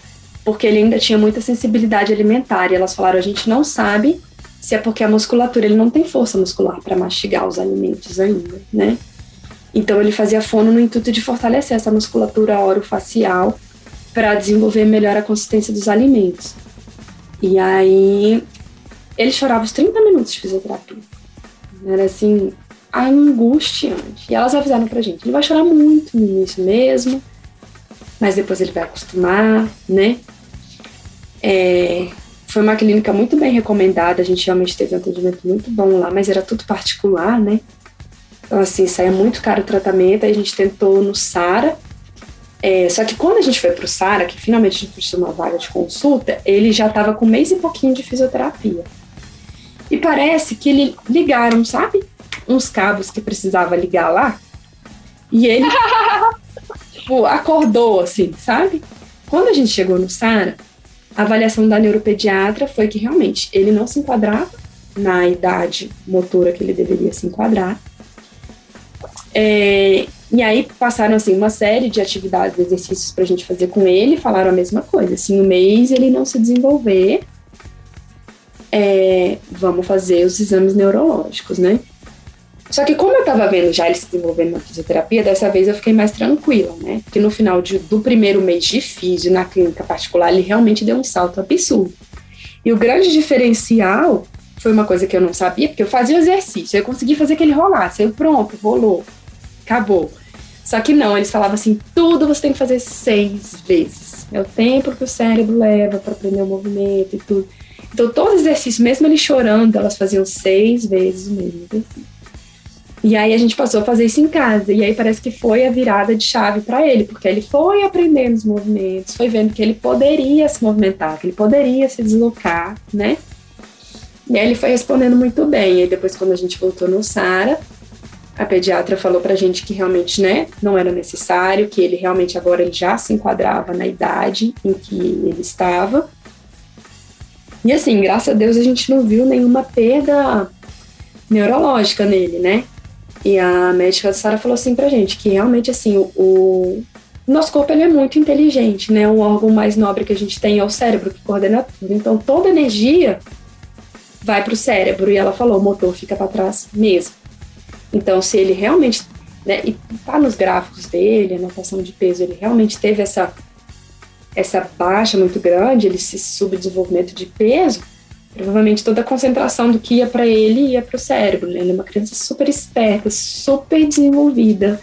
porque ele ainda tinha muita sensibilidade alimentar. E elas falaram: a gente não sabe se é porque a musculatura, ele não tem força muscular para mastigar os alimentos ainda, né? Então ele fazia fono no intuito de fortalecer essa musculatura orofacial para desenvolver melhor a consistência dos alimentos. E aí ele chorava os 30 minutos de fisioterapia. Era assim, angustiante. E elas avisaram pra gente, ele vai chorar muito no início mesmo, mas depois ele vai acostumar, né? É, foi uma clínica muito bem recomendada, a gente realmente teve um atendimento muito bom lá, mas era tudo particular, né? Então, assim, saía muito caro o tratamento, aí a gente tentou no SARA, é, só que quando a gente foi pro SARA, que finalmente a gente conseguiu uma vaga de consulta, ele já estava com um mês e pouquinho de fisioterapia. E parece que ele ligaram, sabe? Uns cabos que precisava ligar lá. E ele <laughs> tipo, acordou, assim, sabe? Quando a gente chegou no SARA, a avaliação da neuropediatra foi que realmente ele não se enquadrava na idade motora que ele deveria se enquadrar. É, e aí passaram assim uma série de atividades, exercícios para a gente fazer com ele, falaram a mesma coisa. Assim, no mês ele não se desenvolver, é, vamos fazer os exames neurológicos, né? Só que como eu estava vendo já ele se desenvolvendo na fisioterapia, dessa vez eu fiquei mais tranquila, né? Porque no final de, do primeiro mês de físio na clínica particular, ele realmente deu um salto absurdo. E o grande diferencial foi uma coisa que eu não sabia, porque eu fazia o exercício, eu consegui fazer que ele rolasse, eu pronto, rolou, acabou. Só que não, eles falavam assim, tudo você tem que fazer seis vezes. É o tempo que o cérebro leva para aprender o movimento e tudo. Então, todo exercício, mesmo ele chorando, elas faziam seis vezes o mesmo. E aí a gente passou a fazer isso em casa. E aí parece que foi a virada de chave para ele, porque ele foi aprendendo os movimentos, foi vendo que ele poderia se movimentar, que ele poderia se deslocar, né? E aí ele foi respondendo muito bem. E aí depois, quando a gente voltou no Sara, a pediatra falou pra gente que realmente, né, não era necessário, que ele realmente agora ele já se enquadrava na idade em que ele estava. E assim, graças a Deus a gente não viu nenhuma perda neurológica nele, né? E a médica Sara falou assim pra gente que realmente assim, o, o nosso corpo ele é muito inteligente, né? O órgão mais nobre que a gente tem é o cérebro que coordena tudo. Então toda energia vai para o cérebro e ela falou, o motor fica para trás mesmo. Então se ele realmente, né, e tá nos gráficos dele, anotação de peso, ele realmente teve essa essa baixa muito grande, esse subdesenvolvimento de peso, provavelmente toda a concentração do que ia para ele ia para o cérebro. Né? Ele é uma criança super esperta, super desenvolvida.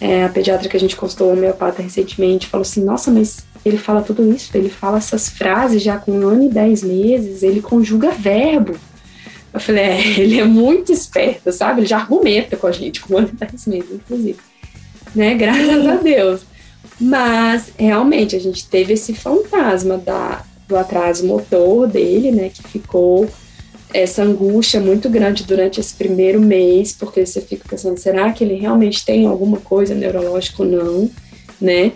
É, a pediatra que a gente consultou, homeopata recentemente, falou assim: Nossa, mas ele fala tudo isso, ele fala essas frases já com um ano e dez meses, ele conjuga verbo. Eu falei: É, <laughs> ele é muito esperto, sabe? Ele já argumenta com a gente com e dez meses, inclusive. Né? Graças a Deus. Mas realmente a gente teve esse fantasma da, do atraso motor dele, né, que ficou essa angústia muito grande durante esse primeiro mês, porque você fica pensando, será que ele realmente tem alguma coisa neurológica ou não, né?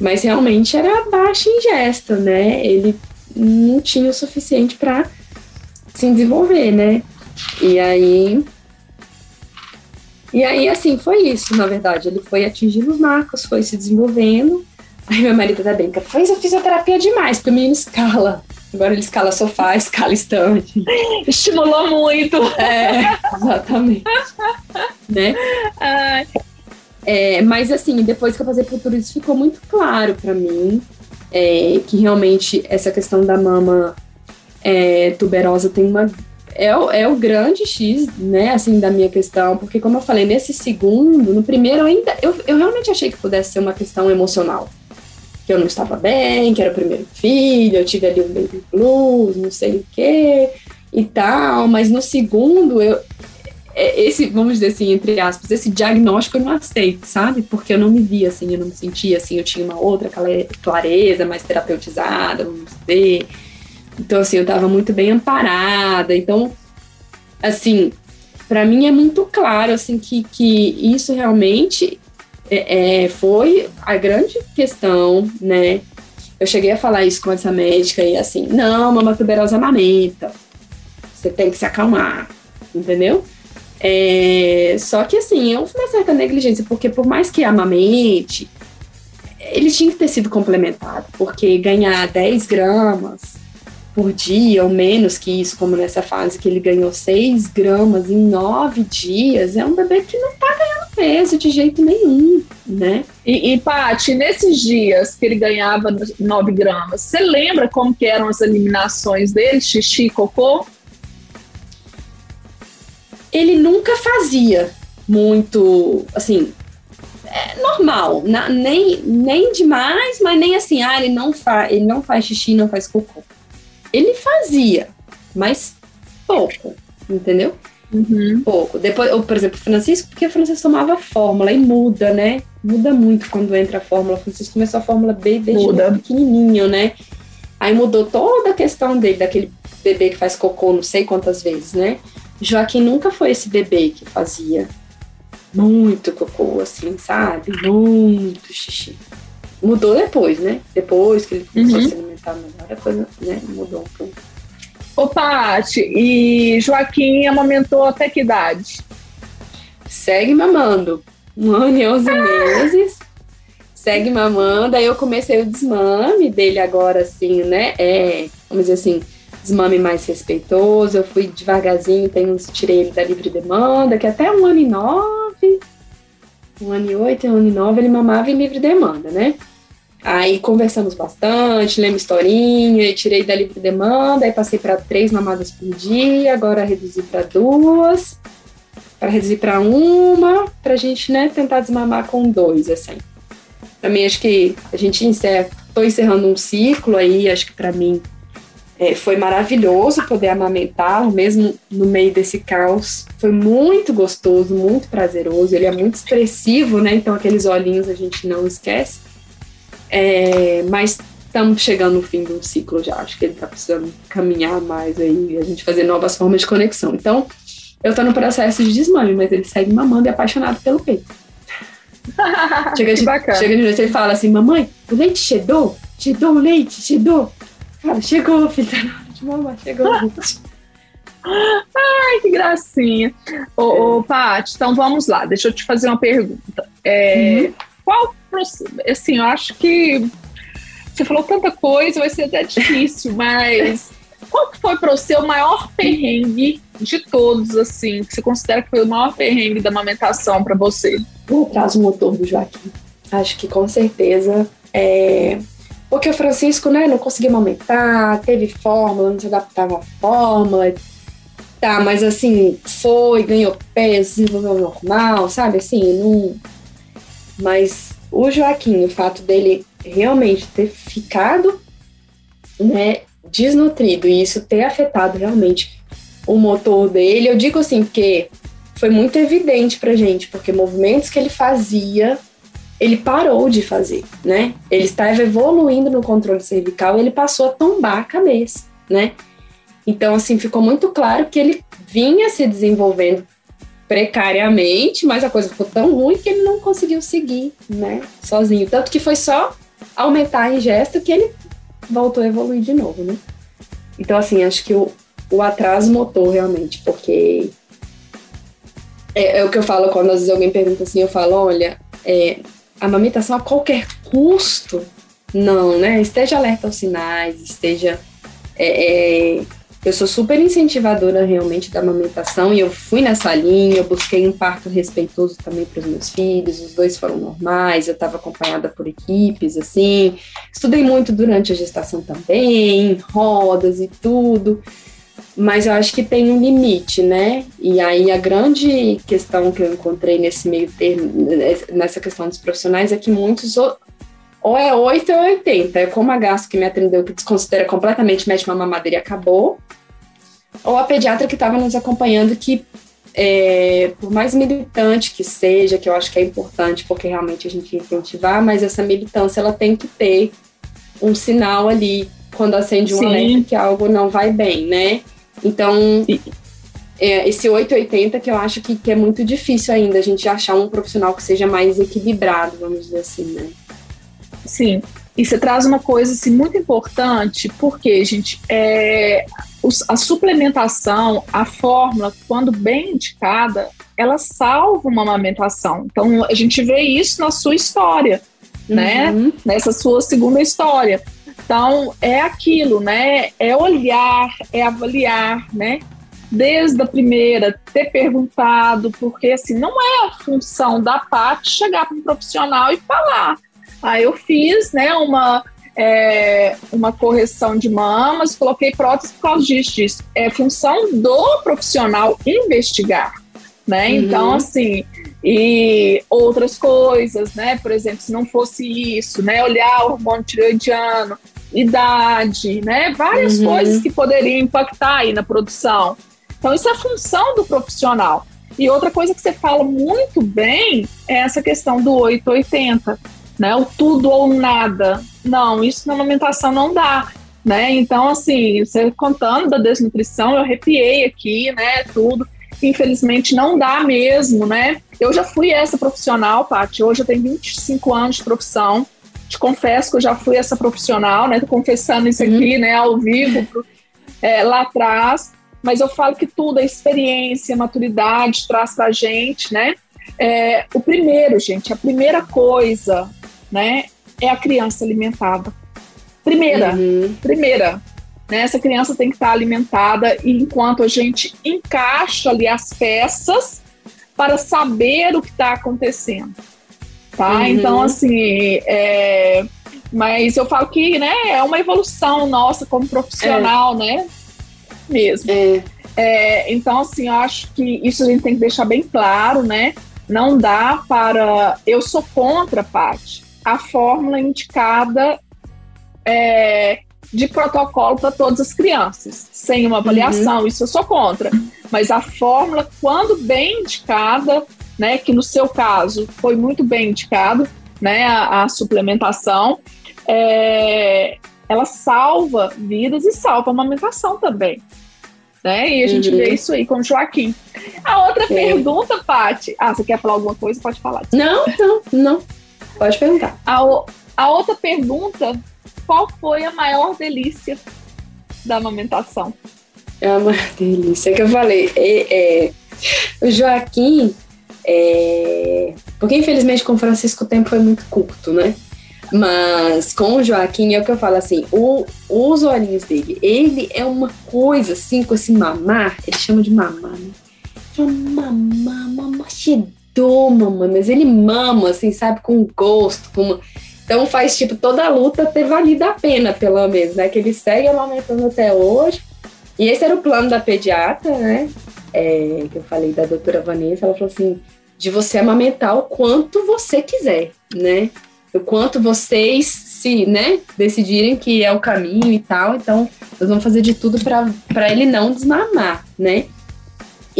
Mas realmente era baixa ingesta, né? Ele não tinha o suficiente para se desenvolver, né? E aí e aí, assim, foi isso, na verdade. Ele foi atingindo os marcos, foi se desenvolvendo, Aí meu marido até brinca, fez a fisioterapia demais, porque o menino escala. Agora ele escala sofá, <laughs> escala estante. Estimulou muito. É, exatamente. <laughs> né? É, mas assim, depois que eu passei por tudo isso, ficou muito claro para mim é, que realmente essa questão da mama é, tuberosa tem uma é o, é o grande X, né, assim, da minha questão, porque como eu falei, nesse segundo, no primeiro ainda, eu, eu realmente achei que pudesse ser uma questão emocional, que eu não estava bem, que era o primeiro filho, eu tive ali um baby blues, não sei o quê e tal, mas no segundo eu é, esse, vamos dizer assim, entre aspas, esse diagnóstico eu não aceito, sabe? Porque eu não me via assim, eu não me sentia assim, eu tinha uma outra clareza, mais terapeutizada, vamos dizer. Então, assim, eu estava muito bem amparada. Então, assim, para mim é muito claro, assim, que, que isso realmente é, é, foi a grande questão, né? Eu cheguei a falar isso com essa médica e assim, não, mamãe tuberosa amamenta. Você tem que se acalmar, entendeu? É, só que assim, houve uma certa negligência, porque por mais que amamente, ele tinha que ter sido complementado, porque ganhar 10 gramas por dia, ou menos que isso, como nessa fase que ele ganhou 6 gramas em 9 dias, é um bebê que não tá ganhando peso de jeito nenhum, né? E, e Paty, nesses dias que ele ganhava 9 gramas, você lembra como que eram as eliminações dele, xixi e cocô? Ele nunca fazia muito, assim, é normal, na, nem, nem demais, mas nem assim, ah, ele não, fa, ele não faz xixi, não faz cocô. Ele fazia, mas pouco, entendeu? Uhum. Pouco. Depois, ou, por exemplo, Francisco, porque o Francisco tomava fórmula e muda, né? Muda muito quando entra a fórmula. O Francisco começou a fórmula B desde muda. pequenininho, né? Aí mudou toda a questão dele, daquele bebê que faz cocô não sei quantas vezes, né? Joaquim nunca foi esse bebê que fazia muito cocô, assim, sabe? Muito xixi. Mudou depois, né? Depois que ele começou uhum. a se alimentar melhor, a coisa né, mudou um pouco. Ô, Paty, e Joaquim amamentou até que idade? Segue mamando. Um ano e onze meses. Segue mamando. Aí eu comecei o desmame dele agora, assim, né? É, vamos dizer assim, desmame mais respeitoso. Eu fui devagarzinho, tem uns, tirei ele da livre demanda, que até um ano e nove, um ano e oito, um ano e nove, ele mamava em livre demanda, né? Aí conversamos bastante, lemos historinha, tirei da livre demanda, aí passei para três mamadas por dia, agora reduzi para duas, para reduzir para uma, para a gente né, tentar desmamar com dois, assim. Para mim, acho que a gente encerra, tô encerrando um ciclo aí, acho que para mim é, foi maravilhoso poder amamentar, mesmo no meio desse caos. Foi muito gostoso, muito prazeroso. Ele é muito expressivo, né? Então aqueles olhinhos a gente não esquece. É, mas estamos chegando no fim do ciclo já. Acho que ele está precisando caminhar mais aí, a gente fazer novas formas de conexão. Então, eu estou no processo de desmame, mas ele segue mamando e apaixonado pelo peito. <laughs> chega, de, chega de noite e fala assim: Mamãe, o leite chegou? Te dou o leite. Cara, chegou, filho, tá na hora de mamar, chegou o leite. <laughs> Ai, que gracinha. Ô, ô Paty, então vamos lá, deixa eu te fazer uma pergunta. É, uhum. Qual assim, eu acho que você falou tanta coisa, vai ser até difícil, <laughs> mas qual que foi para você o maior perrengue de todos, assim, que você considera que foi o maior perrengue da amamentação para você? O atraso motor do Joaquim. Acho que com certeza é. Porque o Francisco, né, não conseguia amamentar, teve fórmula, não se adaptava à fórmula. Tá, mas assim, foi, ganhou peso, desenvolveu normal, sabe? Assim, não. Mas o Joaquim, o fato dele realmente ter ficado né, desnutrido e isso ter afetado realmente o motor dele, eu digo assim, porque foi muito evidente pra gente, porque movimentos que ele fazia, ele parou de fazer, né? Ele estava evoluindo no controle cervical e ele passou a tombar a cabeça, né? Então, assim, ficou muito claro que ele vinha se desenvolvendo precariamente, mas a coisa ficou tão ruim que ele não conseguiu seguir, né, sozinho. Tanto que foi só aumentar a ingesta que ele voltou a evoluir de novo, né. Então, assim, acho que o, o atraso motor realmente, porque é, é, o que eu falo quando às vezes alguém pergunta assim, eu falo, olha, é, a amamentação a qualquer custo, não, né, esteja alerta aos sinais, esteja... É, é eu sou super incentivadora realmente da amamentação e eu fui nessa linha, eu busquei um parto respeitoso também para os meus filhos, os dois foram normais, eu estava acompanhada por equipes, assim, estudei muito durante a gestação também, rodas e tudo, mas eu acho que tem um limite, né? E aí a grande questão que eu encontrei nesse meio termo, nessa questão dos profissionais, é que muitos ou é 8 ou é 80. É como a Gasto que me atendeu, que desconsidera completamente mete uma mamadeira e acabou. Ou a pediatra que estava nos acompanhando, que é, por mais militante que seja, que eu acho que é importante, porque realmente a gente incentivar, mas essa militância ela tem que ter um sinal ali quando acende um Sim. alerta que algo não vai bem, né? Então, é, esse 880 que eu acho que, que é muito difícil ainda a gente achar um profissional que seja mais equilibrado, vamos dizer assim, né? Sim, e você traz uma coisa assim, muito importante, porque, gente, é, a suplementação, a fórmula, quando bem indicada, ela salva uma amamentação. Então, a gente vê isso na sua história, né? uhum. né? Nessa sua segunda história. Então, é aquilo, né? É olhar, é avaliar, né? Desde a primeira, ter perguntado, porque assim, não é a função da parte chegar para um profissional e falar. Ah, eu fiz, né, uma, é, uma correção de mamas, coloquei prótese por causa disso, disso. É função do profissional investigar, né? Uhum. Então, assim, e outras coisas, né? Por exemplo, se não fosse isso, né? Olhar o hormônio tireoidiano, idade, né? Várias uhum. coisas que poderiam impactar aí na produção. Então, isso é função do profissional. E outra coisa que você fala muito bem é essa questão do 880, né? O tudo ou nada. Não, isso na alimentação não dá. Né? Então, assim, você contando da desnutrição, eu arrepiei aqui, né? Tudo. Infelizmente não dá mesmo, né? Eu já fui essa profissional, Paty. Hoje eu tenho 25 anos de profissão. Te confesso que eu já fui essa profissional, né? Tô confessando isso aqui, uhum. né? Ao vivo, pro, é, lá atrás. Mas eu falo que tudo, a experiência, a maturidade traz pra gente, né? É, o primeiro, gente, a primeira coisa, né? É a criança alimentada. Primeira, uhum. primeira. Né, essa criança tem que estar alimentada e enquanto a gente encaixa ali as peças para saber o que está acontecendo tá? Uhum. Então, assim, é, mas eu falo que, né, é uma evolução nossa como profissional, é. né? Mesmo. É. É, então, assim, eu acho que isso a gente tem que deixar bem claro, né? Não dá para. Eu sou contra, Paty, a fórmula indicada é, de protocolo para todas as crianças, sem uma avaliação, uhum. isso eu sou contra. Mas a fórmula, quando bem indicada, né, que no seu caso foi muito bem indicado, né, a, a suplementação, é, ela salva vidas e salva a amamentação também. Né? E a gente uhum. vê isso aí com o Joaquim. A outra é. pergunta, Paty. Ah, você quer falar alguma coisa? Pode falar. Não, não, não. Pode perguntar. A, a outra pergunta: qual foi a maior delícia da amamentação? É uma <laughs> delícia que eu falei. É, é, o Joaquim, é... Porque, infelizmente, com o Francisco o tempo foi muito curto, né? Mas com o Joaquim é o que eu falo assim: o, os olhinhos dele, ele é uma coisa assim, com esse mamar, ele chama de mamar, né? Mamar, mamãe, mas ele mama, assim, sabe, com gosto, com uma... Então faz, tipo, toda a luta ter valido a pena, pelo menos, né? Que ele segue amamentando até hoje. E esse era o plano da pediatra, né? É, que eu falei da doutora Vanessa, ela falou assim: de você amamentar o quanto você quiser, né? O quanto vocês se, né, decidirem que é o caminho e tal. Então, nós vamos fazer de tudo para ele não desmamar, né?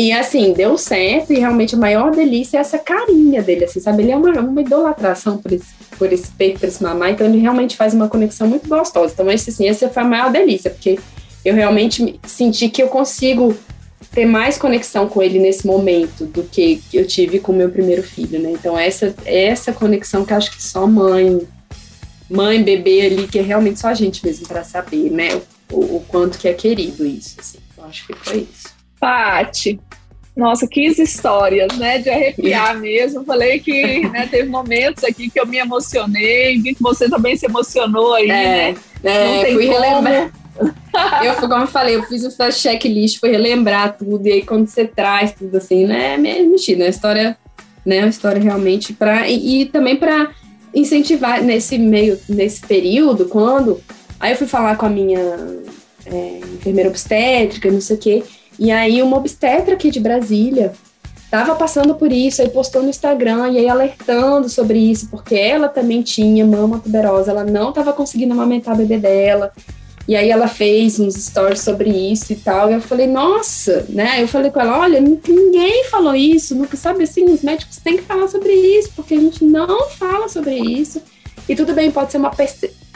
E assim, deu certo, e realmente a maior delícia é essa carinha dele, assim, sabe? Ele é uma, uma idolatração por esse, por esse peito, por esse mamar, então ele realmente faz uma conexão muito gostosa. Então, esse, assim, essa foi a maior delícia, porque eu realmente senti que eu consigo ter mais conexão com ele nesse momento do que eu tive com meu primeiro filho, né? Então essa essa conexão que acho que só mãe, mãe, bebê ali que é realmente só a gente mesmo para saber, né? O, o, quanto que é querido isso, assim. Eu acho que foi isso. Pati, nossa, que histórias, né? De arrepiar <laughs> mesmo. Falei que né, teve momentos aqui que eu me emocionei, vi que você também se emocionou aí, é, né? É, Não tem fui como. relembrar <laughs> eu, como eu falei, eu fiz um checklist, foi relembrar tudo, e aí quando você traz tudo assim, né, é meio mexido, né? A história, né? A história realmente para e, e, também para incentivar nesse meio, nesse período, quando. Aí eu fui falar com a minha é, enfermeira obstétrica, não sei o quê, e aí uma obstetra aqui de Brasília tava passando por isso, aí postou no Instagram e aí alertando sobre isso, porque ela também tinha mama tuberosa, ela não estava conseguindo amamentar a bebê dela. E aí ela fez uns stories sobre isso e tal. E eu falei, nossa, né? Eu falei com ela, olha, ninguém falou isso, nunca sabe assim, os médicos têm que falar sobre isso, porque a gente não fala sobre isso. E tudo bem, pode ser uma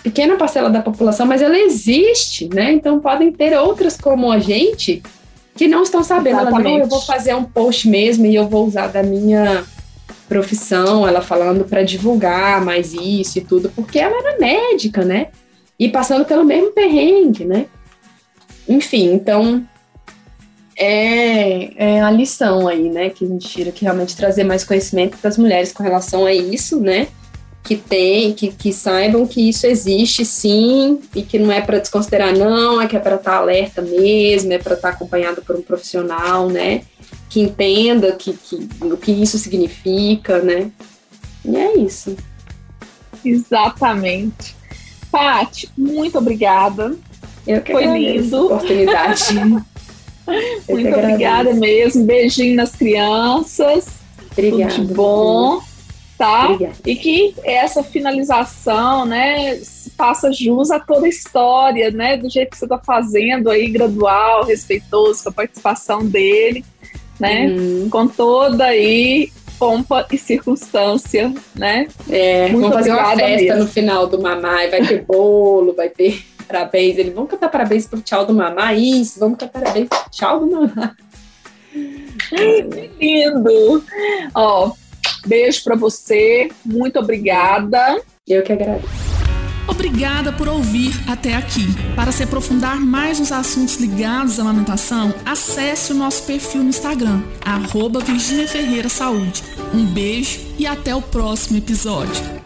pequena parcela da população, mas ela existe, né? Então podem ter outras como a gente que não estão sabendo. Ela, não, eu vou fazer um post mesmo e eu vou usar da minha profissão, ela falando para divulgar mais isso e tudo, porque ela era médica, né? E passando pelo mesmo perrengue, né? Enfim, então é, é a lição aí, né, que a gente tira, que realmente trazer mais conhecimento para as mulheres com relação a isso, né? Que tem, que, que saibam que isso existe sim, e que não é para desconsiderar, não, é que é para estar tá alerta mesmo, é para estar tá acompanhado por um profissional, né? Que entenda que, que, o que isso significa, né? E é isso. Exatamente. Paty, muito obrigada. Eu que Foi lindo. oportunidade. <laughs> muito obrigada mesmo. Beijinho nas crianças. Obrigada. Tudo de bom. Tá? Obrigada. E que essa finalização, né, faça jus a toda a história, né, do jeito que você está fazendo aí, gradual, respeitoso com a participação dele, né, Uhum. com toda aí pompa e circunstância, né? É, Muito vamos fazer uma festa mesmo. no final do mamá, e vai ter bolo, vai ter parabéns. Eles vão cantar parabéns pro tchau do mamá, isso, vamos cantar parabéns pro tchau do mamá. Lindo! Ó, beijo para você, muito obrigada. Eu que agradeço. Obrigada por ouvir até aqui. Para se aprofundar mais nos assuntos ligados à amamentação, acesse o nosso perfil no Instagram, arroba Virginia Ferreira Saúde. Um beijo e até o próximo episódio.